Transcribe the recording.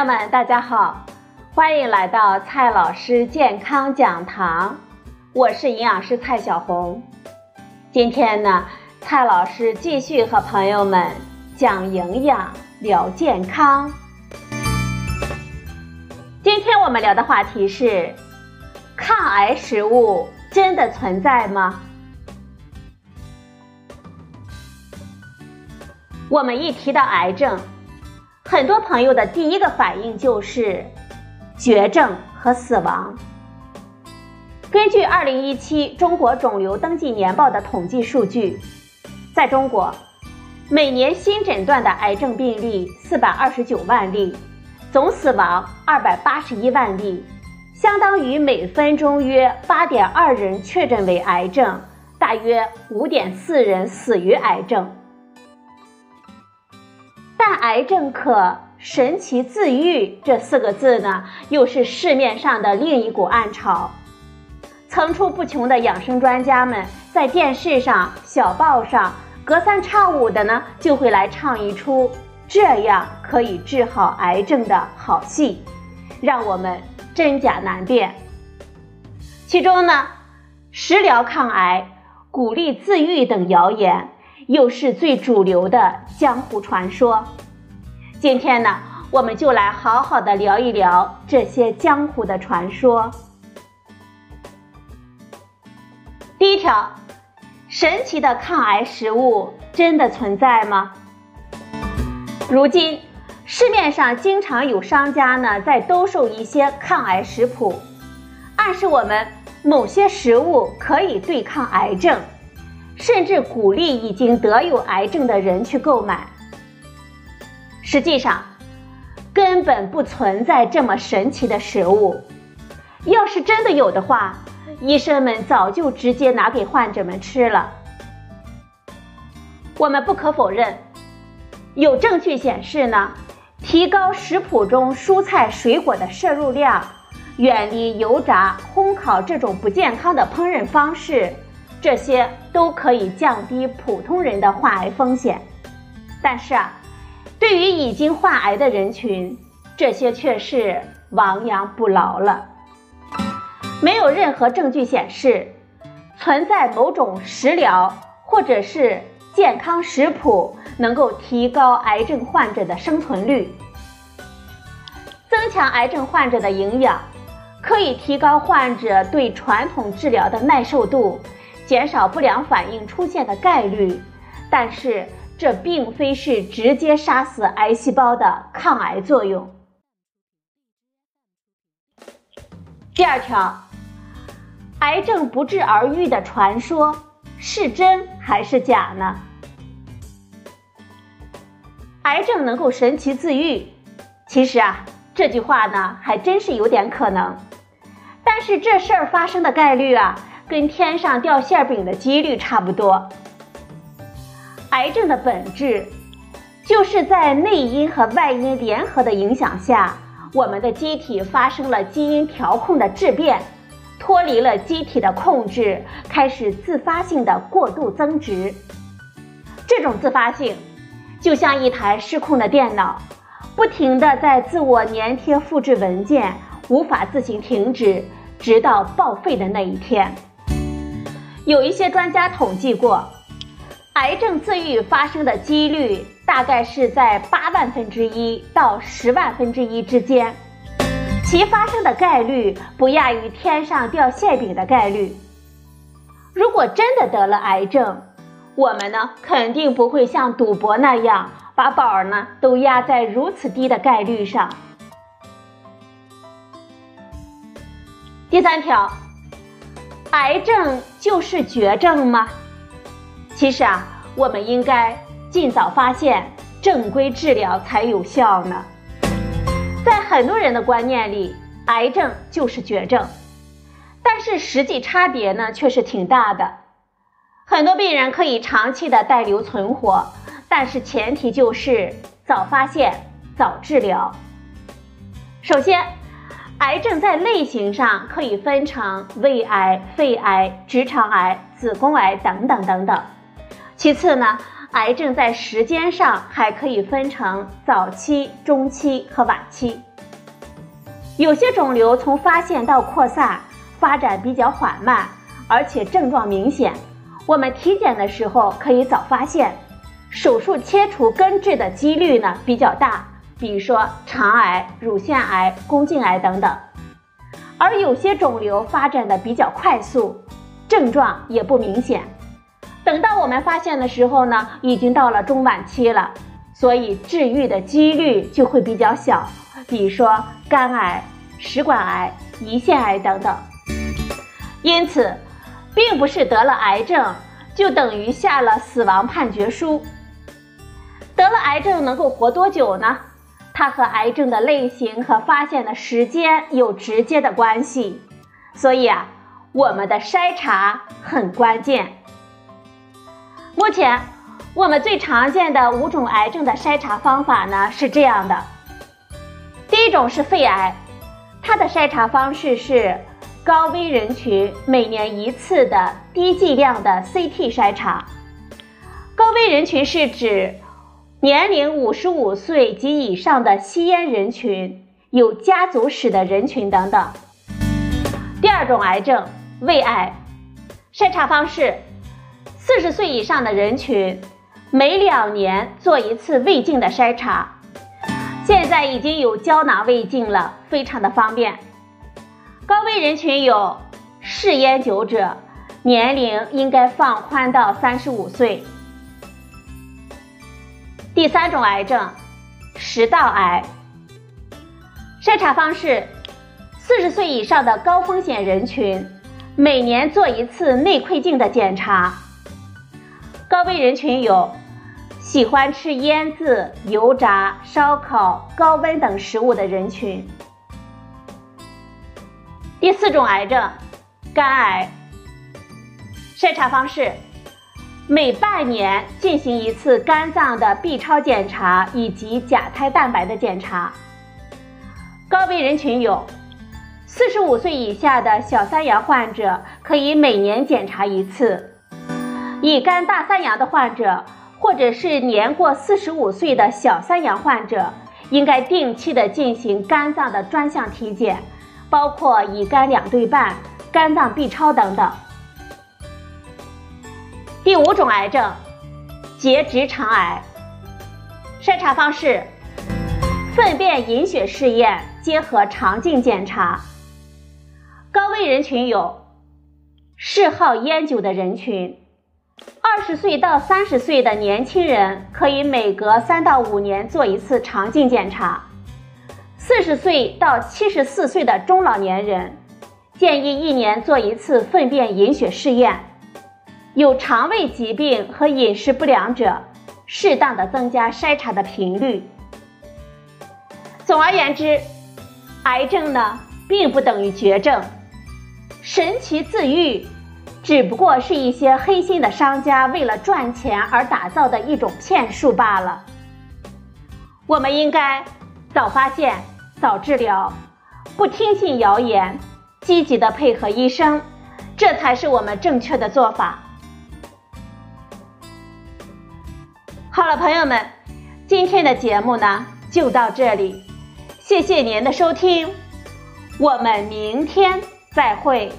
朋友们，大家好，欢迎来到蔡老师健康讲堂，我是营养师蔡小红。今天呢，蔡老师继续和朋友们讲营养、聊健康。今天我们聊的话题是：抗癌食物真的存在吗？我们一提到癌症，很多朋友的第一个反应就是绝症和死亡。根据二零一七中国肿瘤登记年报的统计数据，在中国，每年新诊断的癌症病例四百二十九万例，总死亡二百八十一万例，相当于每分钟约八点二人确诊为癌症，大约五点四人死于癌症。癌症可神奇自愈这四个字呢，又是市面上的另一股暗潮。层出不穷的养生专家们在电视上、小报上隔三差五的呢，就会来唱一出这样可以治好癌症的好戏，让我们真假难辨。其中呢，食疗抗癌、鼓励自愈等谣言。又是最主流的江湖传说。今天呢，我们就来好好的聊一聊这些江湖的传说。第一条，神奇的抗癌食物真的存在吗？如今市面上经常有商家呢在兜售一些抗癌食谱，暗示我们某些食物可以对抗癌症。甚至鼓励已经得有癌症的人去购买。实际上，根本不存在这么神奇的食物。要是真的有的话，医生们早就直接拿给患者们吃了。我们不可否认，有证据显示呢，提高食谱中蔬菜水果的摄入量，远离油炸、烘烤这种不健康的烹饪方式。这些都可以降低普通人的患癌风险，但是啊，对于已经患癌的人群，这些却是亡羊补牢了。没有任何证据显示存在某种食疗或者是健康食谱能够提高癌症患者的生存率，增强癌症患者的营养，可以提高患者对传统治疗的耐受度。减少不良反应出现的概率，但是这并非是直接杀死癌细胞的抗癌作用。第二条，癌症不治而愈的传说是真还是假呢？癌症能够神奇自愈，其实啊，这句话呢还真是有点可能，但是这事儿发生的概率啊。跟天上掉馅饼的几率差不多。癌症的本质，就是在内因和外因联合的影响下，我们的机体发生了基因调控的质变，脱离了机体的控制，开始自发性的过度增殖。这种自发性，就像一台失控的电脑，不停的在自我粘贴复制文件，无法自行停止，直到报废的那一天。有一些专家统计过，癌症自愈发生的几率大概是在八万分之一到十万分之一之间，其发生的概率不亚于天上掉馅饼的概率。如果真的得了癌症，我们呢肯定不会像赌博那样把宝儿呢都压在如此低的概率上。第三条。癌症就是绝症吗？其实啊，我们应该尽早发现，正规治疗才有效呢。在很多人的观念里，癌症就是绝症，但是实际差别呢却是挺大的。很多病人可以长期的带瘤存活，但是前提就是早发现、早治疗。首先。癌症在类型上可以分成胃癌、肺癌、直肠癌、子宫癌等等等等。其次呢，癌症在时间上还可以分成早期、中期和晚期。有些肿瘤从发现到扩散发展比较缓慢，而且症状明显，我们体检的时候可以早发现，手术切除根治的几率呢比较大。比如说肠癌、乳腺癌、宫颈癌等等。而有些肿瘤发展的比较快速，症状也不明显，等到我们发现的时候呢，已经到了中晚期了，所以治愈的几率就会比较小。比如说肝癌、食管癌、胰腺癌等等。因此，并不是得了癌症就等于下了死亡判决书。得了癌症能够活多久呢？它和癌症的类型和发现的时间有直接的关系，所以啊，我们的筛查很关键。目前我们最常见的五种癌症的筛查方法呢是这样的：第一种是肺癌，它的筛查方式是高危人群每年一次的低剂量的 CT 筛查。高危人群是指。年龄五十五岁及以上的吸烟人群、有家族史的人群等等。第二种癌症，胃癌，筛查方式：四十岁以上的人群，每两年做一次胃镜的筛查。现在已经有胶囊胃镜了，非常的方便。高危人群有嗜烟酒者，年龄应该放宽到三十五岁。第三种癌症，食道癌。筛查方式：四十岁以上的高风险人群，每年做一次内窥镜的检查。高危人群有喜欢吃腌制、油炸、烧烤、高温等食物的人群。第四种癌症，肝癌。筛查方式。每半年进行一次肝脏的 B 超检查以及甲胎蛋白的检查。高危人群有：四十五岁以下的小三阳患者可以每年检查一次；乙肝大三阳的患者，或者是年过四十五岁的小三阳患者，应该定期的进行肝脏的专项体检，包括乙肝两对半、肝脏 B 超等等。第五种癌症，结直肠癌。筛查方式：粪便隐血试验结合肠镜检查。高危人群有嗜好烟酒的人群，二十岁到三十岁的年轻人可以每隔三到五年做一次肠镜检查。四十岁到七十四岁的中老年人，建议一年做一次粪便隐血试验。有肠胃疾病和饮食不良者，适当的增加筛查的频率。总而言之，癌症呢并不等于绝症，神奇自愈只不过是一些黑心的商家为了赚钱而打造的一种骗术罢了。我们应该早发现、早治疗，不听信谣言，积极的配合医生，这才是我们正确的做法。好了，朋友们，今天的节目呢就到这里，谢谢您的收听，我们明天再会。